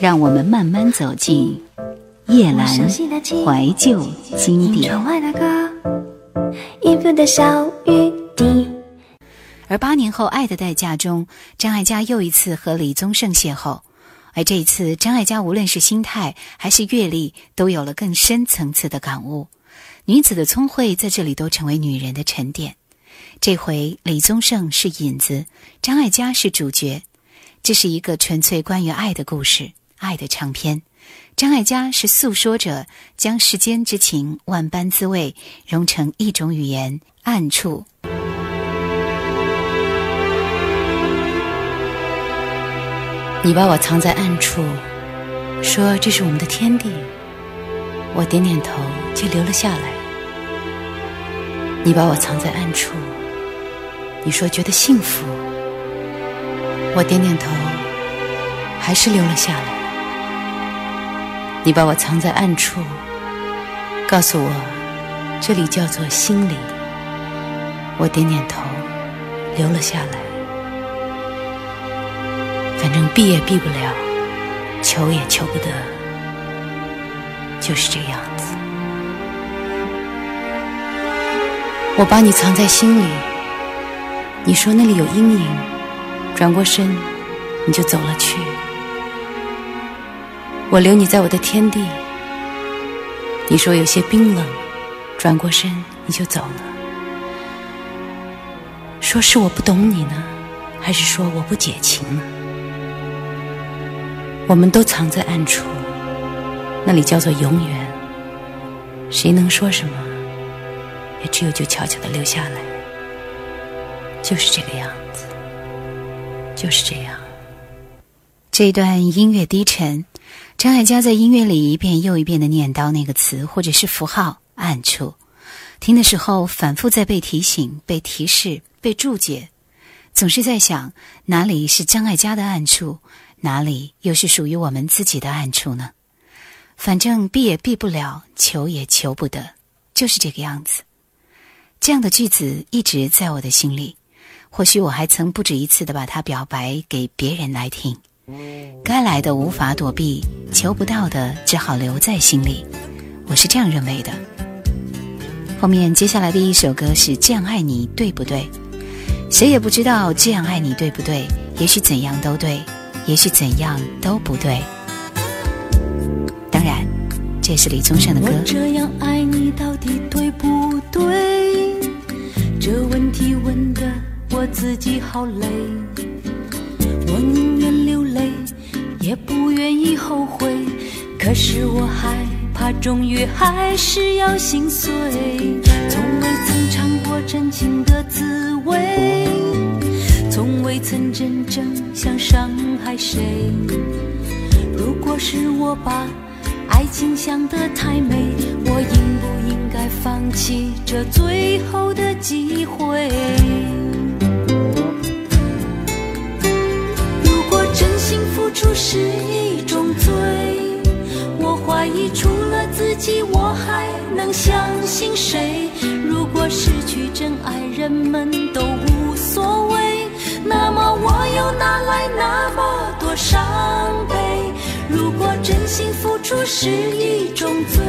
让我们慢慢走进叶阑怀旧经典。而八年后，《爱的代价》中，张艾嘉又一次和李宗盛邂逅，而这一次，张艾嘉无论是心态还是阅历，都有了更深层次的感悟。女子的聪慧在这里都成为女人的沉淀。这回李宗盛是引子，张艾嘉是主角，这是一个纯粹关于爱的故事，爱的唱片。张艾嘉是诉说者，将世间之情万般滋味融成一种语言，暗处。你把我藏在暗处，说这是我们的天地，我点点头就留了下来。你把我藏在暗处，你说觉得幸福，我点点头，还是留了下来。你把我藏在暗处，告诉我这里叫做心里，我点点头，留了下来。反正避也避不了，求也求不得，就是这样子。我把你藏在心里，你说那里有阴影，转过身你就走了去。我留你在我的天地，你说有些冰冷，转过身你就走了。说是我不懂你呢，还是说我不解情呢？我们都藏在暗处，那里叫做永远。谁能说什么？也只有就悄悄的留下来，就是这个样子，就是这样。这段音乐低沉，张艾嘉在音乐里一遍又一遍的念叨那个词或者是符号“暗处”，听的时候反复在被提醒、被提示、被注解，总是在想哪里是张艾嘉的暗处，哪里又是属于我们自己的暗处呢？反正避也避不了，求也求不得，就是这个样子。这样的句子一直在我的心里，或许我还曾不止一次的把它表白给别人来听。该来的无法躲避，求不到的只好留在心里。我是这样认为的。后面接下来的一首歌是《这样爱你对不对》，谁也不知道这样爱你对不对？也许怎样都对，也许怎样都不对。当然，这是李宗盛的歌。我这样爱你到底对不对？这问题问的我自己好累，我宁愿也不愿意后悔。可是我害怕，终于还是要心碎。从未曾尝过真情的滋味，从未曾真正想伤害谁。如果是我把爱情想得太美，我应不应该放弃这最后的机会？付出是一种罪，我怀疑除了自己，我还能相信谁？如果失去真爱，人们都无所谓，那么我又哪来那么多伤悲？如果真心付出是一种罪，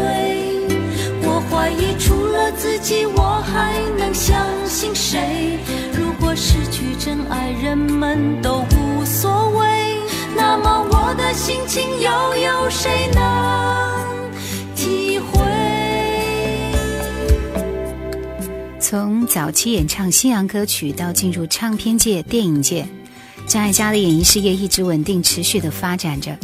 我怀疑除了自己，我还能相信谁？如果失去真爱，人们都无所谓，那么我的心情又有谁能体会？从早期演唱西洋歌曲到进入唱片界、电影界，张艾嘉的演艺事业一直稳定持续的发展着。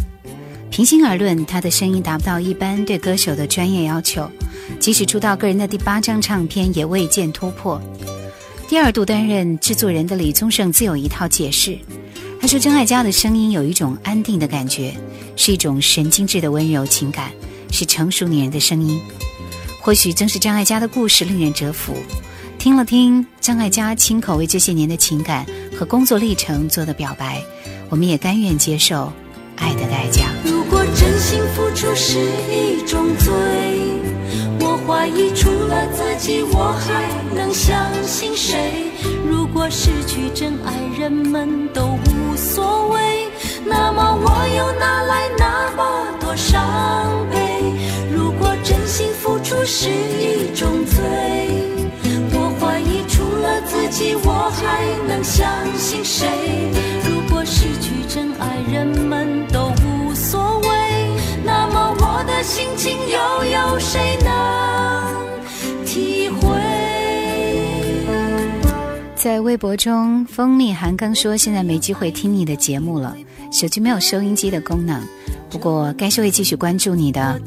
平心而论，他的声音达不到一般对歌手的专业要求，即使出道个人的第八张唱片也未见突破。第二度担任制作人的李宗盛自有一套解释，他说张艾嘉的声音有一种安定的感觉，是一种神经质的温柔情感，是成熟女人的声音。或许正是张艾嘉的故事令人折服，听了听张艾嘉亲口为这些年的情感和工作历程做的表白，我们也甘愿接受爱的代价。如果真心付出是一种罪，怀疑除了自己我还能相信谁如果失去真爱人们都无所谓。那么我又哪来那么多伤悲？如果真心付出是一种罪我怀疑除了自己我还能相信谁如果失去真爱人们我的心情又有谁能体会？在微博中，蜂蜜韩刚说：“现在没机会听你的节目了，手机没有收音机的功能。不过，该是会继续关注你的。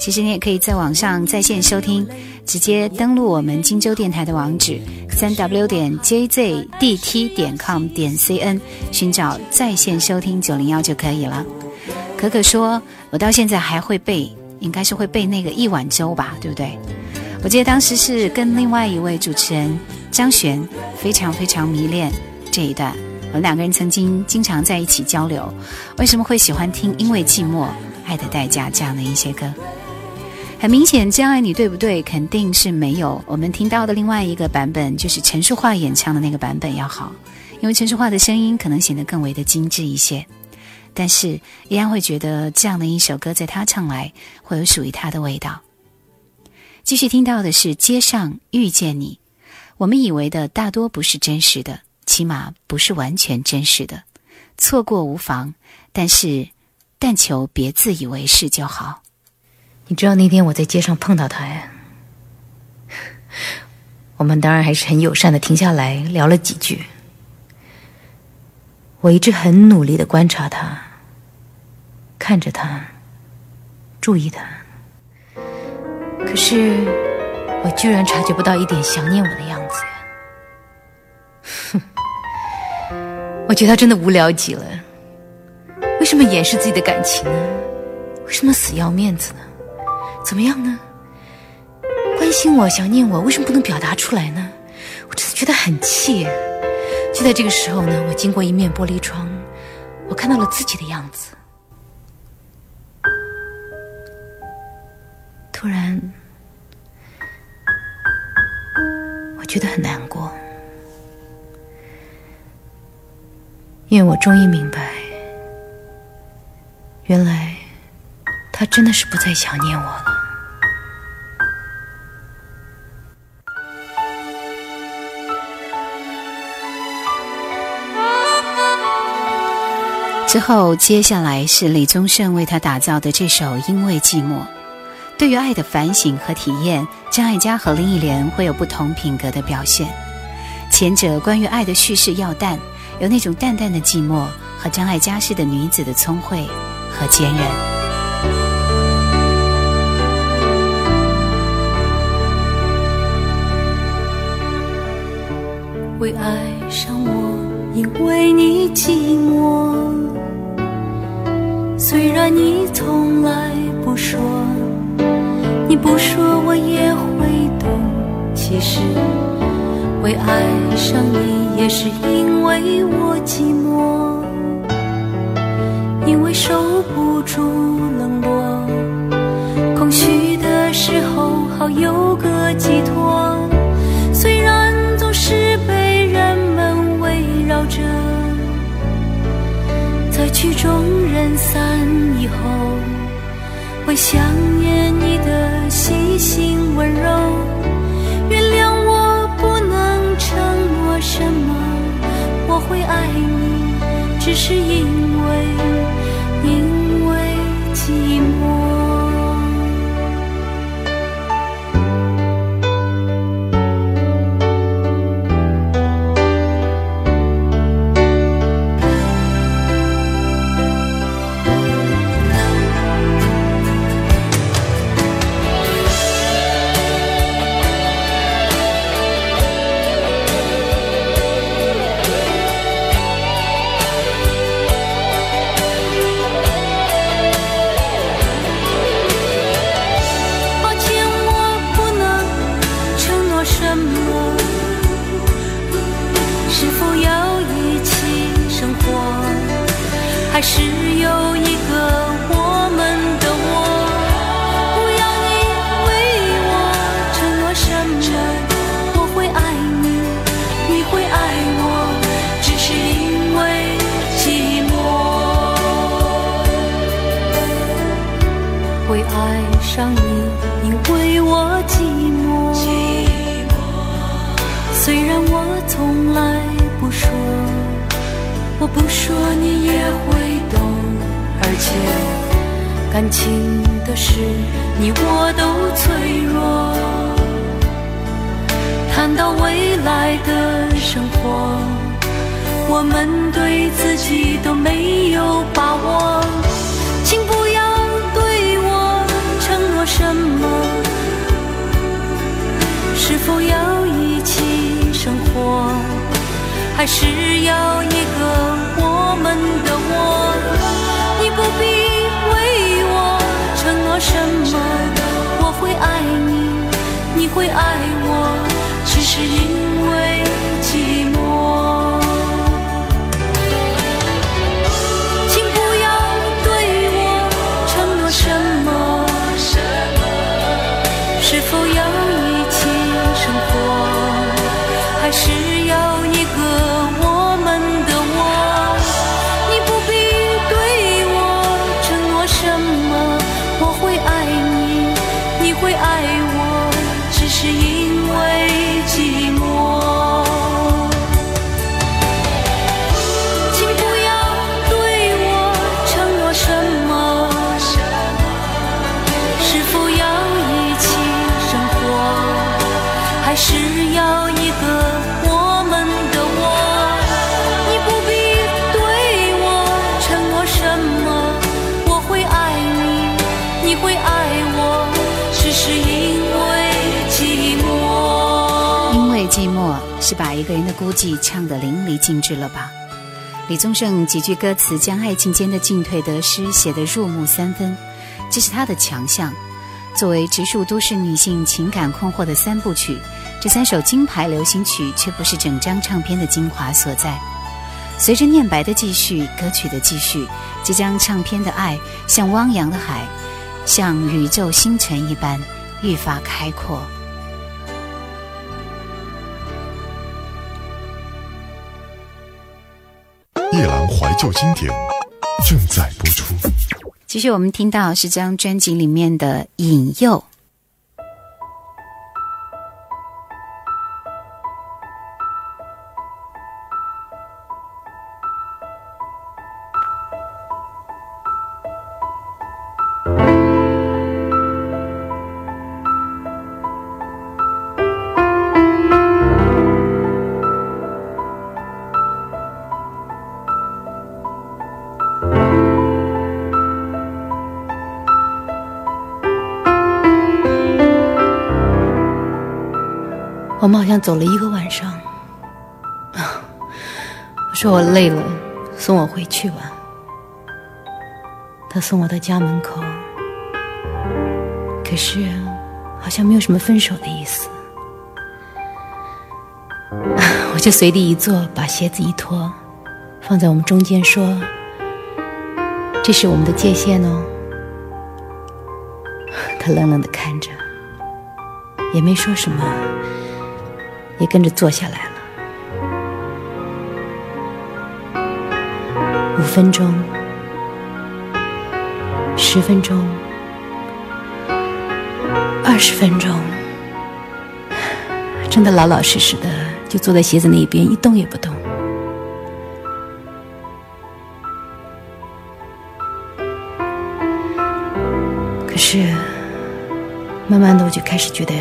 其实你也可以在网上在线收听，直接登录我们荆州电台的网址：三 w 点 jzdt 点 com 点 cn，寻找在线收听九零幺就可以了。”可可说：“我到现在还会背，应该是会背那个一碗粥吧，对不对？我记得当时是跟另外一位主持人。”张悬非常非常迷恋这一段，我们两个人曾经经常在一起交流。为什么会喜欢听《因为寂寞爱的代价》这样的一些歌？很明显，《这样爱你》对不对？肯定是没有我们听到的另外一个版本，就是陈淑桦演唱的那个版本要好，因为陈淑桦的声音可能显得更为的精致一些。但是依然会觉得这样的一首歌，在他唱来会有属于他的味道。继续听到的是《街上遇见你》。我们以为的大多不是真实的，起码不是完全真实的。错过无妨，但是但求别自以为是就好。你知道那天我在街上碰到他呀，我们当然还是很友善的停下来聊了几句。我一直很努力的观察他，看着他，注意他，可是。我居然察觉不到一点想念我的样子！哼，我觉得他真的无聊极了。为什么掩饰自己的感情呢？为什么死要面子呢？怎么样呢？关心我、想念我，为什么不能表达出来呢？我真的觉得很气。就在这个时候呢，我经过一面玻璃窗，我看到了自己的样子。突然。我觉得很难过，因为我终于明白，原来他真的是不再想念我了。之后，接下来是李宗盛为他打造的这首《因为寂寞》。对于爱的反省和体验，张艾嘉和林忆莲会有不同品格的表现。前者关于爱的叙事要淡，有那种淡淡的寂寞和张艾嘉式的女子的聪慧和坚韧。会爱上我，因为你寂寞。虽然你从来不说。你不说我也会懂，其实会爱上你也是因为我寂寞，因为受不住冷落，空虚的时候好有个寄托。虽然总是被人们围绕着，在曲终人散以后，会想念你的。细心温柔，原谅我不能承诺什么，我会爱你，只是因为，因说你也会懂，而且感情的事，你我都脆弱。谈到未来的生活，我们对自己都没有把握，请不要对我承诺什么，是否要一起生活，还是要一个我们的我？你不必为我承诺什么，我会爱你，你会爱我，只是因为寂寞。请不要对我承诺什么，是否要一起生活，还是把一个人的孤寂唱得淋漓尽致了吧？李宗盛几句歌词将爱情间的进退得失写得入木三分，这是他的强项。作为直树都市女性情感困惑的三部曲，这三首金牌流行曲却不是整张唱片的精华所在。随着念白的继续，歌曲的继续，这张唱片的爱像汪洋的海，像宇宙星辰一般愈发开阔。旧经典正在播出。其实，我们听到是这张专辑里面的《引诱》。我们好像走了一个晚上。啊，我说我累了，送我回去吧。他送我到家门口，可是好像没有什么分手的意思。我就随地一坐，把鞋子一脱，放在我们中间，说：“这是我们的界限哦。”他冷冷的看着，也没说什么。也跟着坐下来了。五分钟，十分钟，二十分钟，真的老老实实的就坐在鞋子那一边，一动也不动。可是，慢慢的我就开始觉得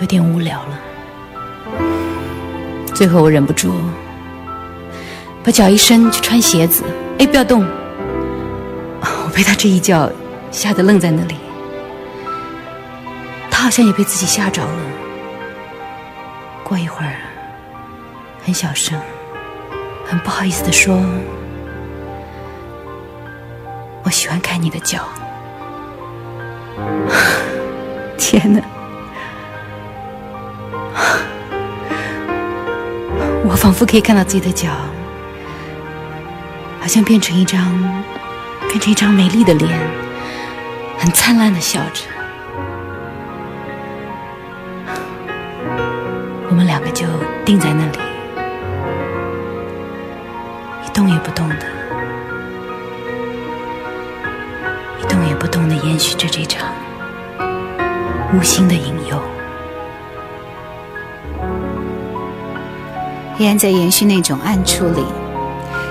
有点无聊了。最后我忍不住，把脚一伸去穿鞋子，哎，不要动！我被他这一叫吓得愣在那里，他好像也被自己吓着了。过一会儿，很小声、很不好意思的说：“我喜欢看你的脚。” 天哪！我仿佛可以看到自己的脚，好像变成一张，变成一张美丽的脸，很灿烂的笑着。我们两个就定在那里，一动也不动的，一动也不动的延续着这场无心的引诱，依然在延续那种暗处里、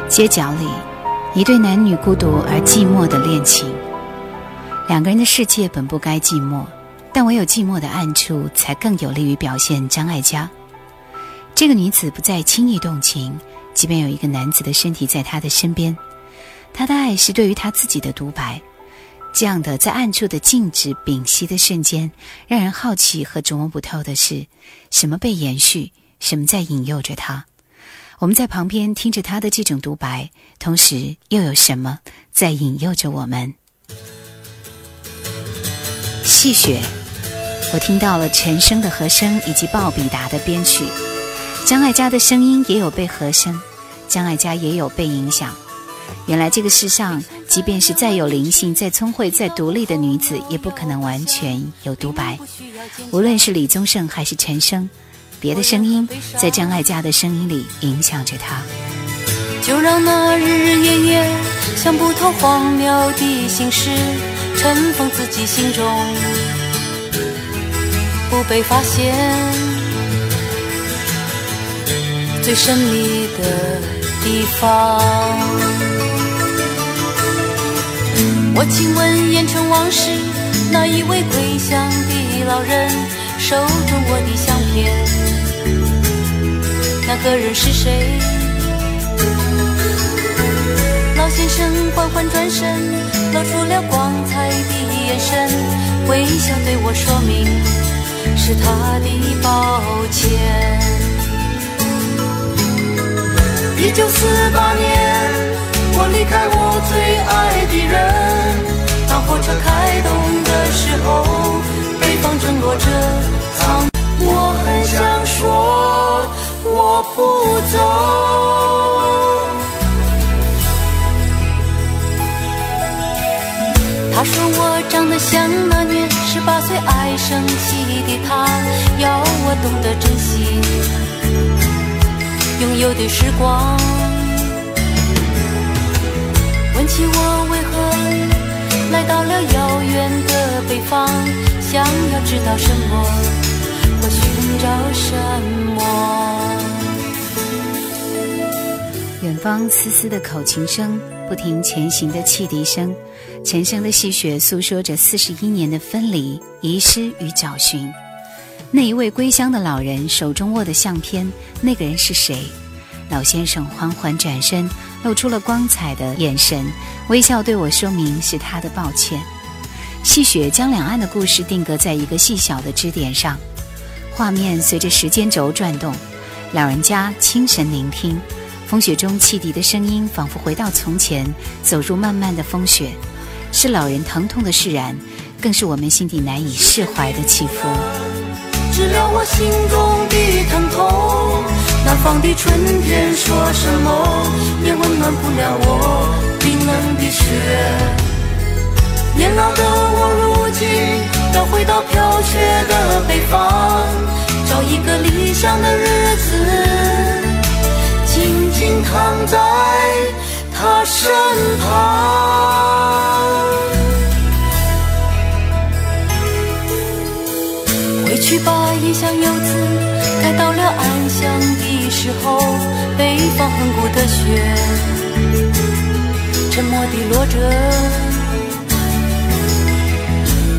街角里，一对男女孤独而寂寞的恋情。两个人的世界本不该寂寞，但唯有寂寞的暗处，才更有利于表现张艾嘉。这个女子不再轻易动情，即便有一个男子的身体在她的身边，她的爱是对于她自己的独白。这样的在暗处的静止屏息的瞬间，让人好奇和琢磨不透的是，什么被延续，什么在引诱着他？我们在旁边听着他的这种独白，同时又有什么在引诱着我们？戏谑，我听到了陈升的和声以及鲍比达的编曲，张艾嘉的声音也有被和声，张艾嘉也有被影响。原来这个世上，即便是再有灵性、再聪慧、再独立的女子，也不可能完全有独白。无论是李宗盛还是陈升，别的声音在张艾嘉的声音里影响着她。就让那日日夜夜想不透荒谬的心事尘封自己心中，不被发现最神秘的地方。我亲吻烟尘往事，那一位归乡的老人手中我的相片，那个人是谁？老先生缓缓转身，露出了光彩的眼神，微笑对我说明是他的抱歉。一九四八年。我离开我最爱的人，当火车开动的时候，北方正落着苍。我很想说我不走。他说我长得像那年十八岁爱生气的他，要我懂得珍惜拥有的时光。问起我为何来到了遥远的北方，想要知道什么我寻找什么？远方丝丝的口琴声，不停前行的汽笛声，陈升的戏谑诉说着四十一年的分离、遗失与找寻。那一位归乡的老人手中握的相片，那个人是谁？老先生缓缓转身，露出了光彩的眼神，微笑对我说明是他的抱歉。细雪将两岸的故事定格在一个细小的支点上，画面随着时间轴转动。老人家清神聆听，风雪中汽笛的声音仿佛回到从前，走入漫漫的风雪，是老人疼痛的释然，更是我们心底难以释怀的起伏。治疗我心中的疼痛。南方的春天说什么也温暖不了我冰冷的雪。年老的我如今要回到飘雪的北方，找一个理想的日子，静静躺在他身旁。回去吧，异乡游子，该到了安详的时候。北方恒古的雪，沉默地落着。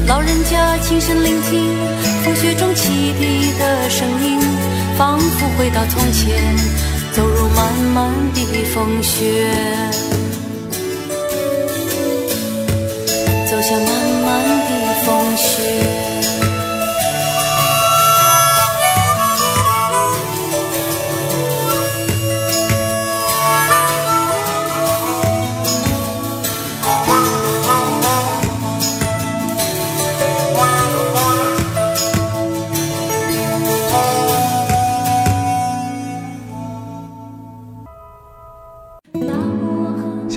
老人家轻声聆听风雪中汽笛的声音，仿佛回到从前，走入漫漫的风雪，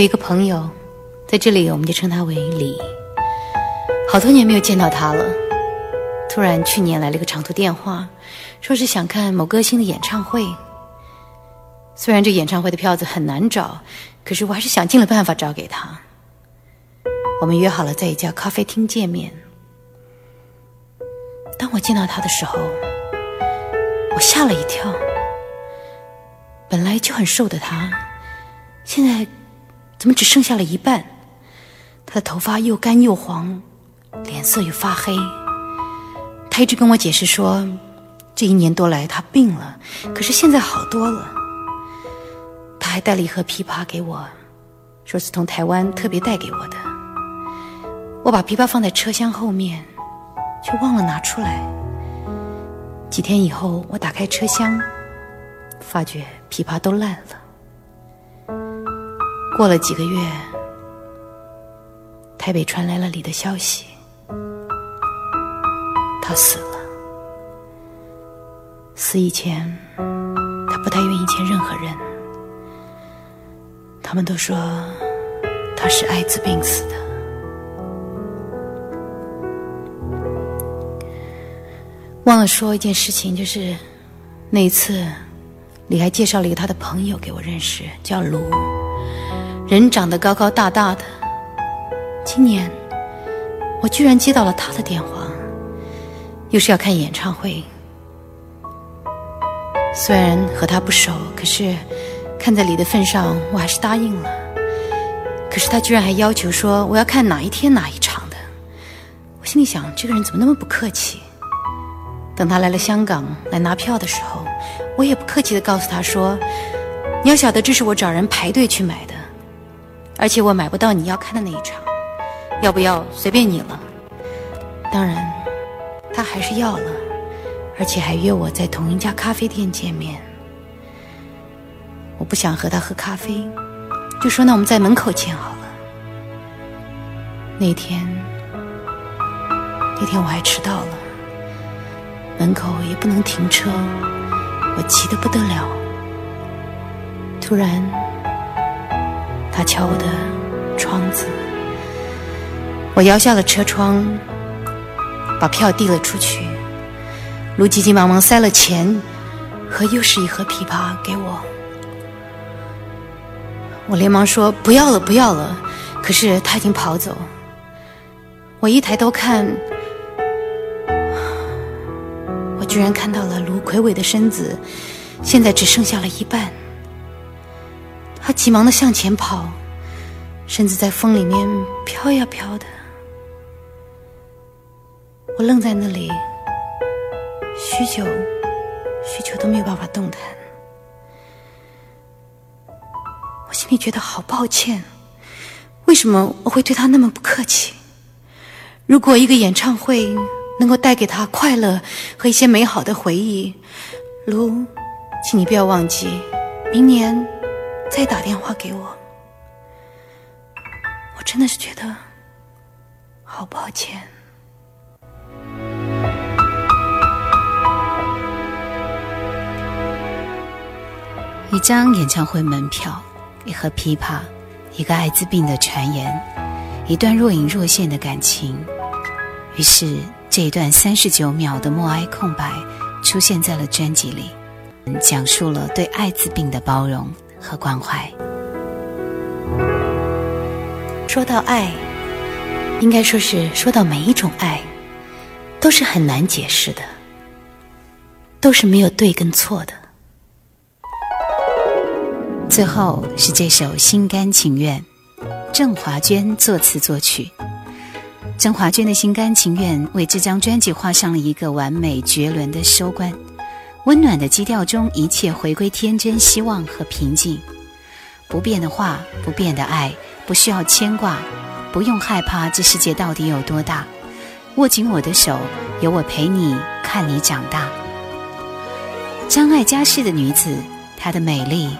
有一个朋友，在这里我们就称他为李。好多年没有见到他了，突然去年来了个长途电话，说是想看某歌星的演唱会。虽然这演唱会的票子很难找，可是我还是想尽了办法找给他。我们约好了在一家咖啡厅见面。当我见到他的时候，我吓了一跳。本来就很瘦的他，现在怎么只剩下了一半？他的头发又干又黄，脸色又发黑。他一直跟我解释说，这一年多来他病了，可是现在好多了。他还带了一盒枇杷给我，说是从台湾特别带给我的。我把枇杷放在车厢后面，却忘了拿出来。几天以后，我打开车厢，发觉枇杷都烂了。过了几个月，台北传来了李的消息，他死了。死以前，他不太愿意见任何人。他们都说他是艾滋病死的。忘了说一件事情，就是那一次，李还介绍了一个他的朋友给我认识，叫卢，人长得高高大大的。今年我居然接到了他的电话，又是要看演唱会。虽然和他不熟，可是。看在李的份上，我还是答应了。可是他居然还要求说我要看哪一天哪一场的。我心里想，这个人怎么那么不客气？等他来了香港来拿票的时候，我也不客气的告诉他说：“你要晓得，这是我找人排队去买的，而且我买不到你要看的那一场，要不要随便你了。”当然，他还是要了，而且还约我在同一家咖啡店见面。我不想和他喝咖啡，就说那我们在门口见好了。那天，那天我还迟到了，门口也不能停车，我急得不得了。突然，他敲我的窗子，我摇下了车窗，把票递了出去。卢急急忙忙塞了钱和又是一盒枇杷给我。我连忙说不要了，不要了。可是他已经跑走。我一抬头看，我居然看到了卢魁伟的身子，现在只剩下了一半。他急忙的向前跑，身子在风里面飘呀飘的。我愣在那里，许久，许久都没有办法动弹。我心里觉得好抱歉，为什么我会对他那么不客气？如果一个演唱会能够带给他快乐和一些美好的回忆，卢，请你不要忘记，明年再打电话给我。我真的是觉得好抱歉。一张演唱会门票。一盒枇杷，一个艾滋病的传言，一段若隐若现的感情。于是，这一段三十九秒的默哀空白出现在了专辑里，讲述了对艾滋病的包容和关怀。说到爱，应该说是说到每一种爱，都是很难解释的，都是没有对跟错的。最后是这首《心甘情愿》，郑华娟作词作曲。郑华娟的心甘情愿为这张专辑画上了一个完美绝伦的收官。温暖的基调中，一切回归天真、希望和平静。不变的话，不变的爱，不需要牵挂，不用害怕这世界到底有多大。握紧我的手，有我陪你，看你长大。张爱嘉式的女子，她的美丽。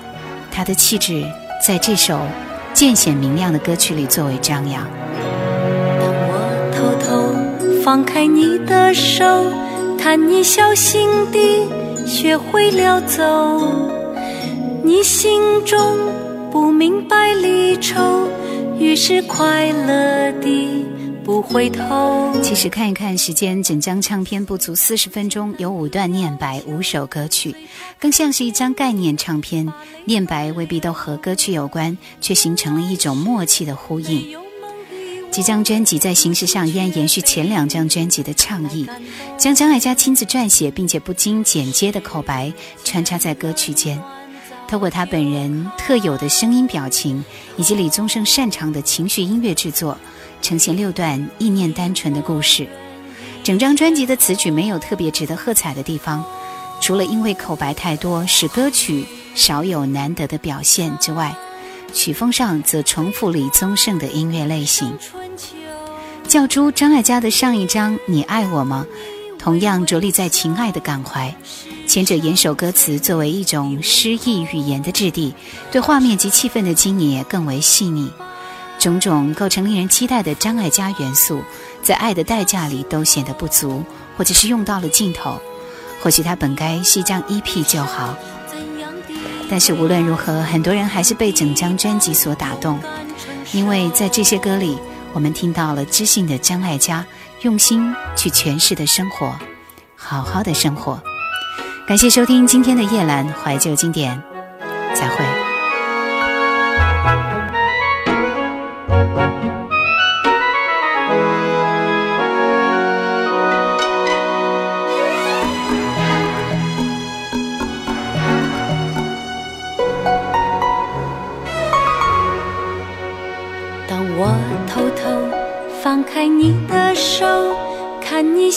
她的气质在这首渐显明亮的歌曲里作为张扬。当我偷偷放开你的手，看你小心地学会了走，你心中不明白离愁，于是快乐地不回头。其实看一看时间，整张唱片不足四十分钟，有五段念白，五首歌曲，更像是一张概念唱片。念白未必都和歌曲有关，却形成了一种默契的呼应。几张专辑在形式上依然延续前两张专辑的倡议，将张艾嘉亲自撰写并且不经剪接的口白穿插在歌曲间，透过他本人特有的声音表情以及李宗盛擅长的情绪音乐制作，呈现六段意念单纯的故事。整张专辑的词曲没有特别值得喝彩的地方，除了因为口白太多使歌曲少有难得的表现之外，曲风上则重复李宗盛的音乐类型。教出张艾嘉的上一张《你爱我吗》，同样着力在情爱的感怀。前者严守歌词作为一种诗意语言的质地，对画面及气氛的经营也更为细腻。种种构成令人期待的张艾嘉元素，在《爱的代价》里都显得不足，或者是用到了尽头。或许他本该是一张 EP 就好。但是无论如何，很多人还是被整张专辑所打动，因为在这些歌里。我们听到了知性的张艾嘉用心去诠释的生活，好好的生活。感谢收听今天的夜阑怀旧经典，再会。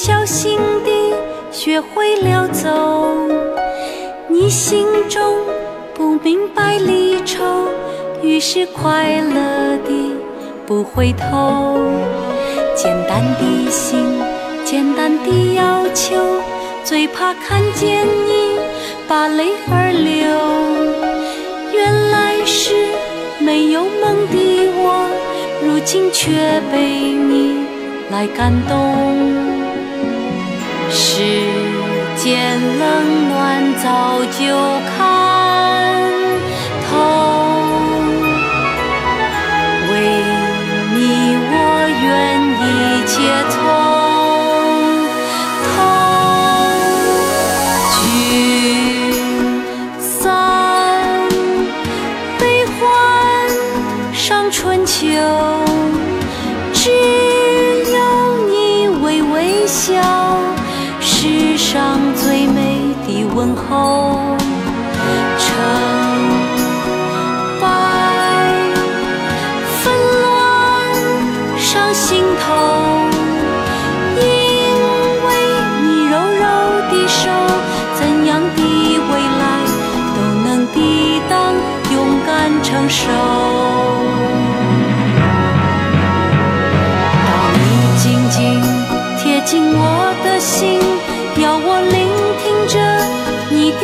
小心地学会了走。你心中不明白离愁，于是快乐地不回头。简单的心，简单的要求，最怕看见你把泪儿流。原来是没有梦的我。如今却被你来感动，世间冷暖早就看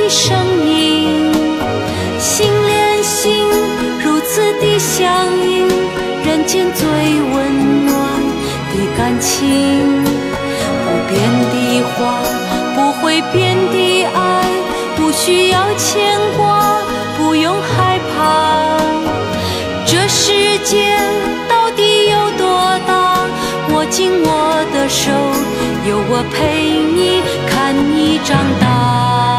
声音，心连心，如此的相应，人间最温暖的感情。不变的话，不会变的爱，不需要牵挂，不用害怕。这世界到底有多大？握紧我的手，有我陪你，看你长大。